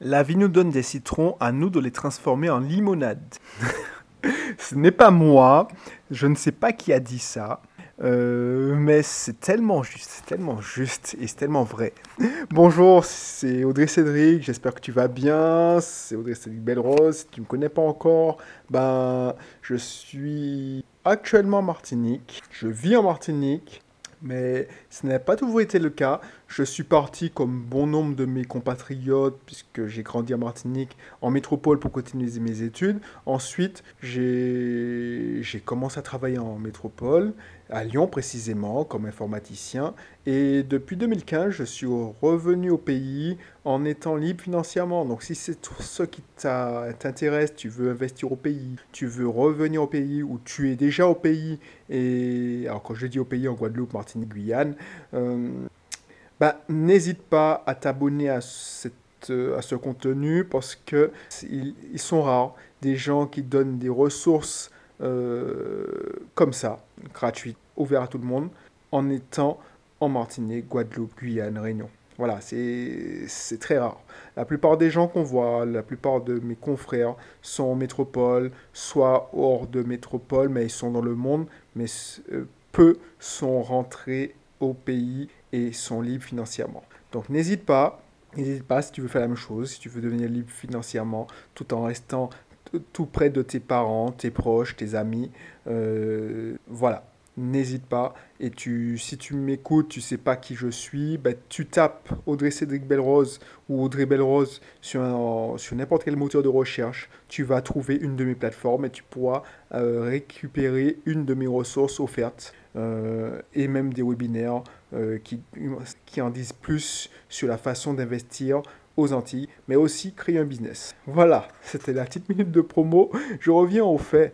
La vie nous donne des citrons, à nous de les transformer en limonade. Ce n'est pas moi, je ne sais pas qui a dit ça, euh, mais c'est tellement juste, c'est tellement juste et c'est tellement vrai. Bonjour, c'est Audrey Cédric, j'espère que tu vas bien. C'est Audrey Cédric Belrose, si tu ne me connais pas encore, ben je suis actuellement en Martinique, je vis en Martinique, mais ce n'a pas toujours été le cas. Je suis parti comme bon nombre de mes compatriotes, puisque j'ai grandi en Martinique, en métropole pour continuer mes études. Ensuite, j'ai commencé à travailler en métropole, à Lyon précisément, comme informaticien. Et depuis 2015, je suis revenu au pays en étant libre financièrement. Donc si c'est tout ce qui t'intéresse, tu veux investir au pays, tu veux revenir au pays ou tu es déjà au pays, et alors quand je dis au pays en Guadeloupe, Martinique, Guyane, euh, bah, n'hésite pas à t'abonner à, à ce contenu parce que ils, sont rares des gens qui donnent des ressources euh, comme ça, gratuites, ouvertes à tout le monde, en étant en Martinique, Guadeloupe, Guyane, Réunion. Voilà, c'est très rare. La plupart des gens qu'on voit, la plupart de mes confrères sont en métropole, soit hors de métropole, mais ils sont dans le monde, mais euh, peu sont rentrés au pays et sont libres financièrement. Donc n'hésite pas, n'hésite pas si tu veux faire la même chose, si tu veux devenir libre financièrement tout en restant tout près de tes parents, tes proches, tes amis. Euh, voilà, n'hésite pas. Et tu, si tu m'écoutes, tu sais pas qui je suis, bah, tu tapes Audrey Cédric Belrose ou Audrey Belrose sur, sur n'importe quel moteur de recherche. Tu vas trouver une de mes plateformes et tu pourras euh, récupérer une de mes ressources offertes euh, et même des webinaires euh, qui, qui en disent plus sur la façon d'investir aux Antilles, mais aussi créer un business. Voilà, c'était la petite minute de promo. Je reviens au fait,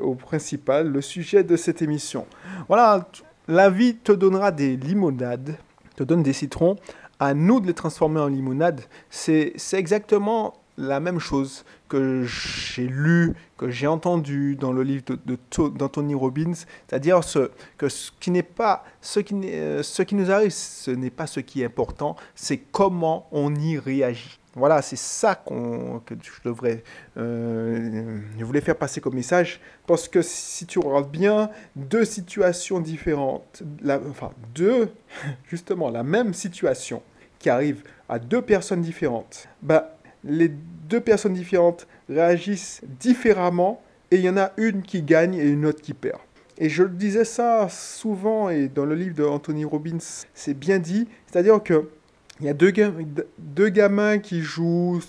au principal, le sujet de cette émission. Voilà, la vie te donnera des limonades, te donne des citrons. À nous de les transformer en limonade. C'est exactement la même chose que j'ai lu, que j'ai entendu dans le livre d'Anthony Robbins, c'est-à-dire ce, que ce qui n'est pas ce qui, euh, ce qui nous arrive, ce n'est pas ce qui est important, c'est comment on y réagit. Voilà, c'est ça que je devrais, euh, je voulais faire passer comme message, parce que si tu regardes bien, deux situations différentes, la, enfin deux, justement la même situation qui arrive à deux personnes différentes, bah les deux personnes différentes réagissent différemment et il y en a une qui gagne et une autre qui perd. Et je disais ça souvent et dans le livre de Anthony Robbins, c'est bien dit, c'est-à-dire que il y a deux, gamins qui jouent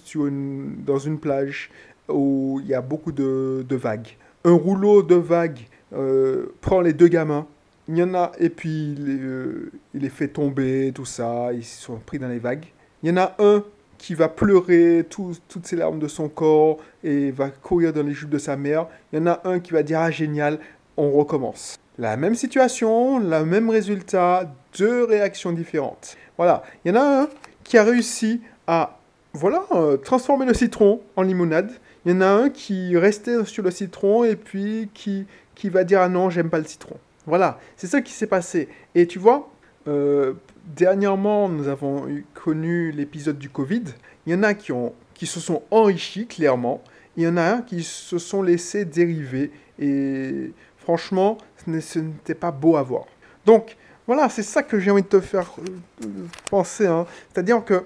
dans une plage où il y a beaucoup de, vagues. Un rouleau de vagues euh, prend les deux gamins. Il y en a, et puis euh, il les fait tomber, tout ça, ils sont pris dans les vagues. Il y en a un qui va pleurer toutes ses larmes de son corps et va courir dans les jupes de sa mère. Il y en a un qui va dire Ah, génial, on recommence. La même situation, le même résultat, deux réactions différentes. Voilà, il y en a un qui a réussi à voilà, euh, transformer le citron en limonade. Il y en a un qui restait sur le citron et puis qui, qui va dire Ah non, j'aime pas le citron. Voilà, c'est ça qui s'est passé. Et tu vois, euh, dernièrement, nous avons connu l'épisode du Covid. Il y en a qui, ont, qui se sont enrichis, clairement. Il y en a qui se sont laissés dériver. Et franchement, ce n'était pas beau à voir. Donc, voilà, c'est ça que j'ai envie de te faire euh, penser. Hein. C'est-à-dire que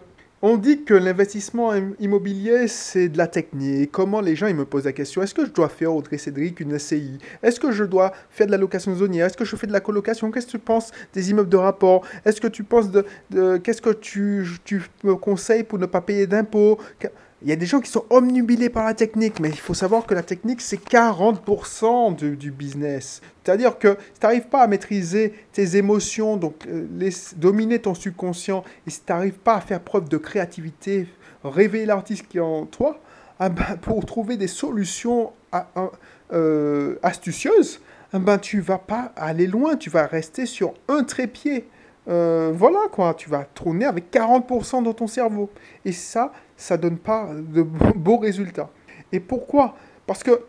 on dit que l'investissement immobilier, c'est de la technique. Comment les gens ils me posent la question est-ce que je dois faire, Audrey Cédric, une SCI Est-ce que je dois faire de la location zonière Est-ce que je fais de la colocation? Qu'est-ce que tu penses des immeubles de rapport? Est-ce que tu penses de. Qu'est-ce que tu, tu me conseilles pour ne pas payer d'impôts? Il y a des gens qui sont omnubilés par la technique, mais il faut savoir que la technique, c'est 40% du business. C'est-à-dire que si tu n'arrives pas à maîtriser tes émotions, donc euh, dominer ton subconscient, et si tu n'arrives pas à faire preuve de créativité, réveiller l'artiste qui est en toi, ah ben, pour trouver des solutions euh, astucieuses, ah ben, tu vas pas aller loin, tu vas rester sur un trépied. Euh, voilà quoi, tu vas tourner avec 40% dans ton cerveau. Et ça, ça donne pas de beaux résultats. Et pourquoi? Parce que,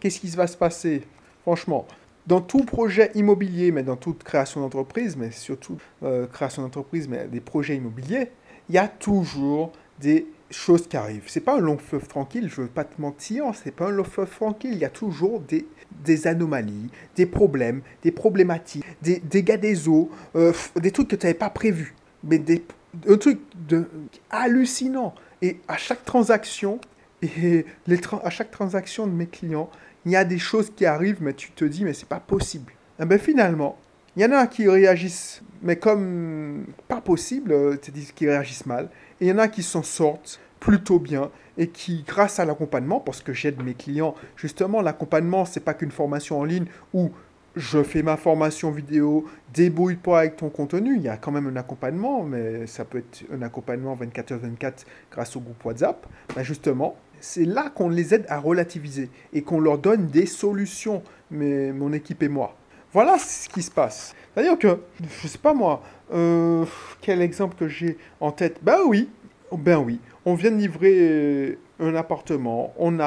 qu'est-ce qui va se passer? Franchement, dans tout projet immobilier, mais dans toute création d'entreprise, mais surtout euh, création d'entreprise, mais des projets immobiliers, il y a toujours des choses qui arrivent. C'est pas un long fleuve tranquille, je veux pas te mentir, c'est pas un long fleuve tranquille. Il y a toujours des, des anomalies, des problèmes, des problématiques, des dégâts des eaux, euh, des trucs que tu n'avais pas prévus. Mais des, un truc de, hallucinant. Et à chaque transaction, et les à chaque transaction de mes clients, il y a des choses qui arrivent, mais tu te dis, mais c'est pas possible. Eh ben finalement, il y en a qui réagissent, mais comme pas possible, euh, dis qu'ils réagissent mal. Et il y en a qui s'en sortent plutôt bien et qui, grâce à l'accompagnement, parce que j'aide mes clients, justement, l'accompagnement, c'est pas qu'une formation en ligne où je fais ma formation vidéo, débrouille-toi avec ton contenu. Il y a quand même un accompagnement, mais ça peut être un accompagnement 24h24 grâce au groupe WhatsApp. Ben justement, c'est là qu'on les aide à relativiser et qu'on leur donne des solutions, mais mon équipe et moi. Voilà ce qui se passe. C'est-à-dire que, je sais pas moi, euh, quel exemple que j'ai en tête Ben oui, ben oui, on vient de livrer un appartement, on,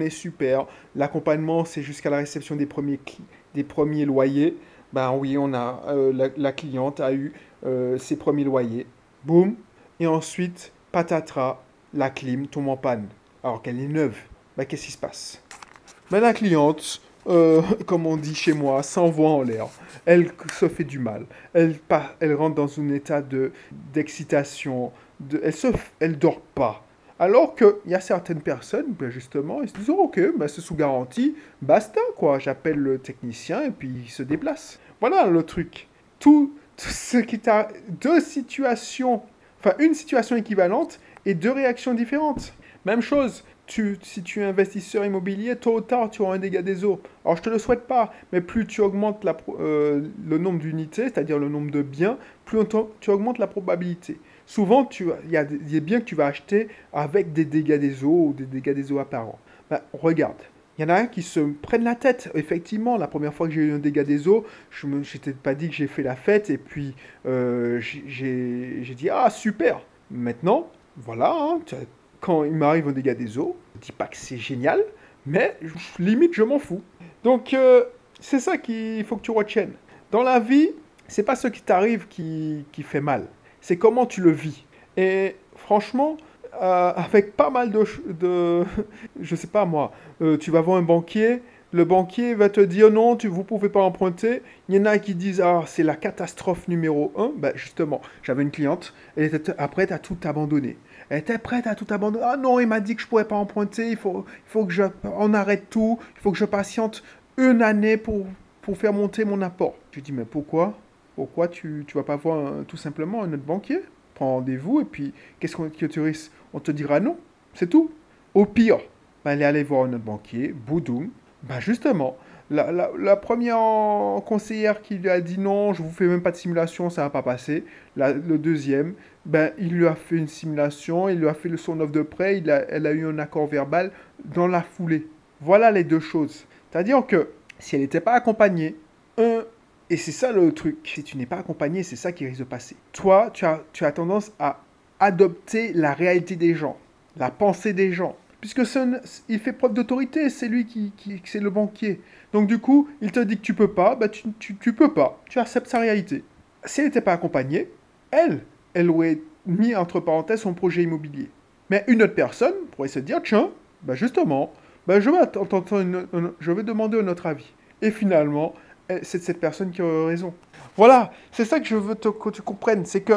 est super, l'accompagnement c'est jusqu'à la réception des premiers, des premiers loyers. Ben oui, on a, euh, la, cliente a eu euh, ses premiers loyers. Boum. Et ensuite, patatras, la clim tombe en panne, alors qu'elle est neuve. Ben qu'est-ce qui se passe? Ben la cliente, euh, comme on dit chez moi, s'envoie en l'air. Elle se fait du mal. Elle, elle rentre dans un état de d'excitation. De, elle se, elle dort pas. Alors qu'il y a certaines personnes, ben justement, ils se disent ok, ben c'est sous garantie, basta quoi. J'appelle le technicien et puis il se déplace. Voilà le truc. Tout, tout ce qui t'a deux situations, enfin une situation équivalente et deux réactions différentes. Même chose si tu es investisseur immobilier, tôt ou tard, tu auras un dégât des eaux. Alors, je ne te le souhaite pas, mais plus tu augmentes euh, le nombre d'unités, c'est-à-dire le nombre de biens, plus tu augmentes la probabilité. Souvent, il y, a des biens que tu vas acheter avec des dégâts des eaux ou des dégâts des eaux apparents. Ben, regarde, il y en a un qui se prennent la tête. Effectivement, la première fois que j'ai eu un dégât des eaux, je ne m'étais pas dit que j'ai fait la fête et puis euh, j'ai dit Ah, super Maintenant, voilà, hein, quand il m'arrive un dégât des eaux, je dis pas que c'est génial, mais limite je m'en fous. Donc euh, c'est ça qu'il faut que tu retiennes. Dans la vie, c'est pas ce qui t'arrive qui, qui, fait mal, c'est comment tu le vis. Et franchement, euh, avec pas mal de, de je sais pas moi, euh, tu vas voir un banquier, le banquier va te dire non, tu, vous pouvez pas emprunter. Il y en a qui disent ah c'est la catastrophe numéro un. Ben justement, j'avais une cliente, elle était prête à tout abandonner. Elle était prête à tout abandonner. Ah non, il m'a dit que je pourrais pas emprunter. Il faut, que je, on arrête tout. Il faut que je patiente une année pour, faire monter mon apport. Je dis, mais pourquoi? Pourquoi tu ne vas pas voir tout simplement un autre banquier? Prends rendez-vous et puis qu'est-ce qu'on que tu risques? On te dira non. C'est tout. Au pire, bah, elle est allée voir un autre banquier, Boudoum. Bah justement, la, la, première conseillère qui lui a dit non, je vous fais même pas de simulation, ça va pas passer. le deuxième, ben, il lui a fait une simulation, il lui a fait son offre de prêt, il a, elle a eu un accord verbal dans la foulée. Voilà les deux choses. C'est-à-dire que si elle n'était pas accompagnée, un, et c'est ça le truc, si tu n'es pas accompagné, c'est ça qui risque de passer. Toi, tu as, tu as tendance à adopter la réalité des gens, la pensée des gens. Puisque il fait preuve d'autorité, c'est lui qui, qui c'est le banquier. Donc du coup, il te dit que tu peux pas, bah tu, tu, tu peux pas, tu acceptes sa réalité. Si elle n'était pas accompagnée, elle, elle aurait mis entre parenthèses son projet immobilier. Mais une autre personne pourrait se dire, tiens, bah justement, bah je, vais je vais demander un autre avis. Et finalement, c'est cette personne qui a raison. Voilà, c'est ça que je veux que tu comprennes, c'est que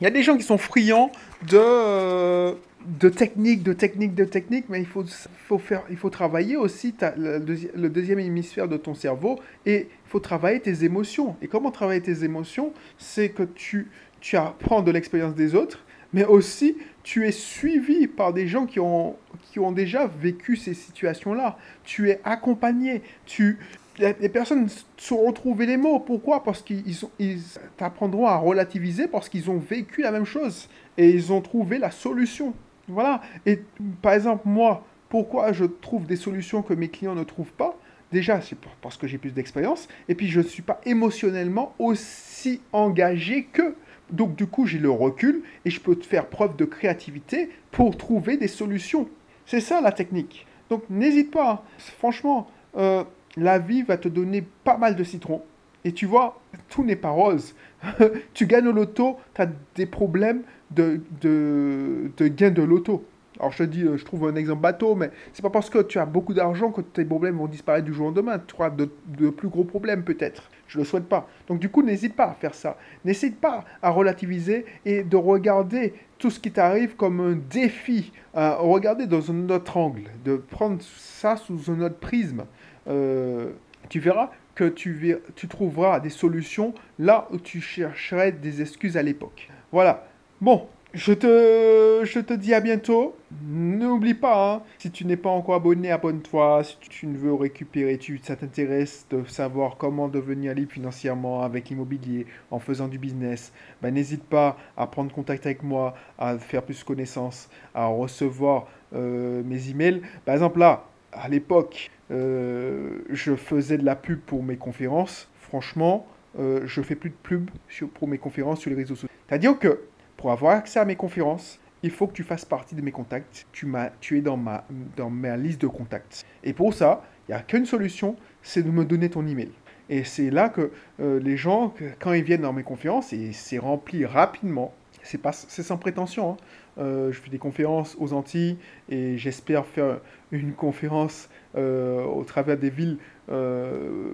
il y a des gens qui sont friands de, de techniques, de techniques, de techniques, mais il faut, faut, faire, il faut travailler aussi le, le, deuxième hémisphère de ton cerveau et il faut travailler tes émotions. Et comment travailler tes émotions? C'est que tu, tu apprends de l'expérience des autres, mais aussi tu es suivi par des gens qui ont, qui ont déjà vécu ces situations-là. Tu es accompagné. Tu, les personnes sauront trouver les mots. Pourquoi? Parce qu'ils ils, t'apprendront à relativiser parce qu'ils ont vécu la même chose et ils ont trouvé la solution. Voilà. Et par exemple, moi, pourquoi je trouve des solutions que mes clients ne trouvent pas? Déjà, c'est parce que j'ai plus d'expérience. Et puis, je ne suis pas émotionnellement aussi engagé que. Donc du coup, j'ai le recul et je peux te faire preuve de créativité pour trouver des solutions. C'est ça la technique. Donc n'hésite pas. Franchement, euh, la vie va te donner pas mal de citrons. Et tu vois, tout n'est pas rose. tu gagnes au loto, tu as des problèmes de, de, de gain de loto. Alors je te dis, je trouve un exemple bateau, mais c'est pas parce que tu as beaucoup d'argent que tes problèmes vont disparaître du jour au lendemain. Tu auras de, de plus gros problèmes peut-être. Je le souhaite pas. Donc du coup, n'hésite pas à faire ça. N'hésite pas à relativiser et de regarder tout ce qui t'arrive comme un défi. À regarder dans un autre angle, de prendre ça sous un autre prisme. Euh, tu verras que tu, tu trouveras des solutions là où tu chercherais des excuses à l'époque. Voilà. Bon, je te, je te dis à bientôt. N'oublie pas, hein, si tu n'es pas encore abonné, abonne-toi. Si tu ne veux récupérer, tu, ça t'intéresse de savoir comment devenir libre financièrement avec l'immobilier en faisant du business, ben, n'hésite pas à prendre contact avec moi, à faire plus connaissance, à recevoir euh, mes emails. Par exemple, là, à l'époque, euh, je faisais de la pub pour mes conférences. Franchement, euh, je fais plus de pub pour mes conférences sur les réseaux sociaux. C'est-à-dire que pour avoir accès à mes conférences, il faut que tu fasses partie de mes contacts. Tu, tu es dans ma, dans ma liste de contacts. Et pour ça, il n'y a qu'une solution, c'est de me donner ton email. Et c'est là que euh, les gens, quand ils viennent dans mes conférences, et c'est rempli rapidement, c'est pas c'est sans prétention. Hein. Euh, je fais des conférences aux Antilles et j'espère faire une conférence euh, au travers des villes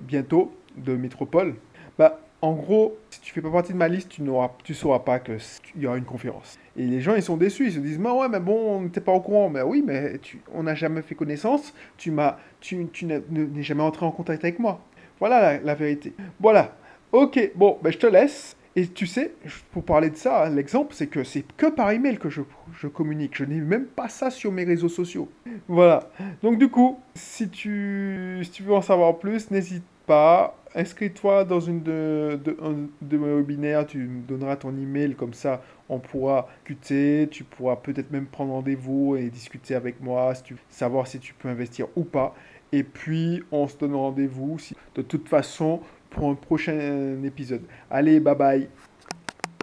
bientôt de métropole. Bah, en gros, si tu fais pas partie de ma liste, tu ne tu sauras pas qu'il y aura une conférence. Et les gens, ils sont déçus, ils se disent, mais ouais, mais bon, on n'était pas au courant. Mais oui, mais tu, on n'a jamais fait connaissance, tu m'as, tu, tu n'es jamais entré en contact avec moi. Voilà la, vérité. Voilà. Ok, bon, ben je te laisse. Et tu sais, pour parler de ça, l'exemple, c'est que c'est que par email que je, je communique. Je n'ai même pas ça sur mes réseaux sociaux. Voilà. Donc du coup, si tu, si tu veux en savoir plus, n'hésite pas inscris-toi dans une de, de, mes webinaires, tu me donneras ton email, comme ça on pourra discuter, tu pourras peut-être même prendre rendez-vous et discuter avec moi, savoir si tu peux investir ou pas. Et puis on se donne rendez-vous de toute façon pour un prochain épisode. Allez, bye bye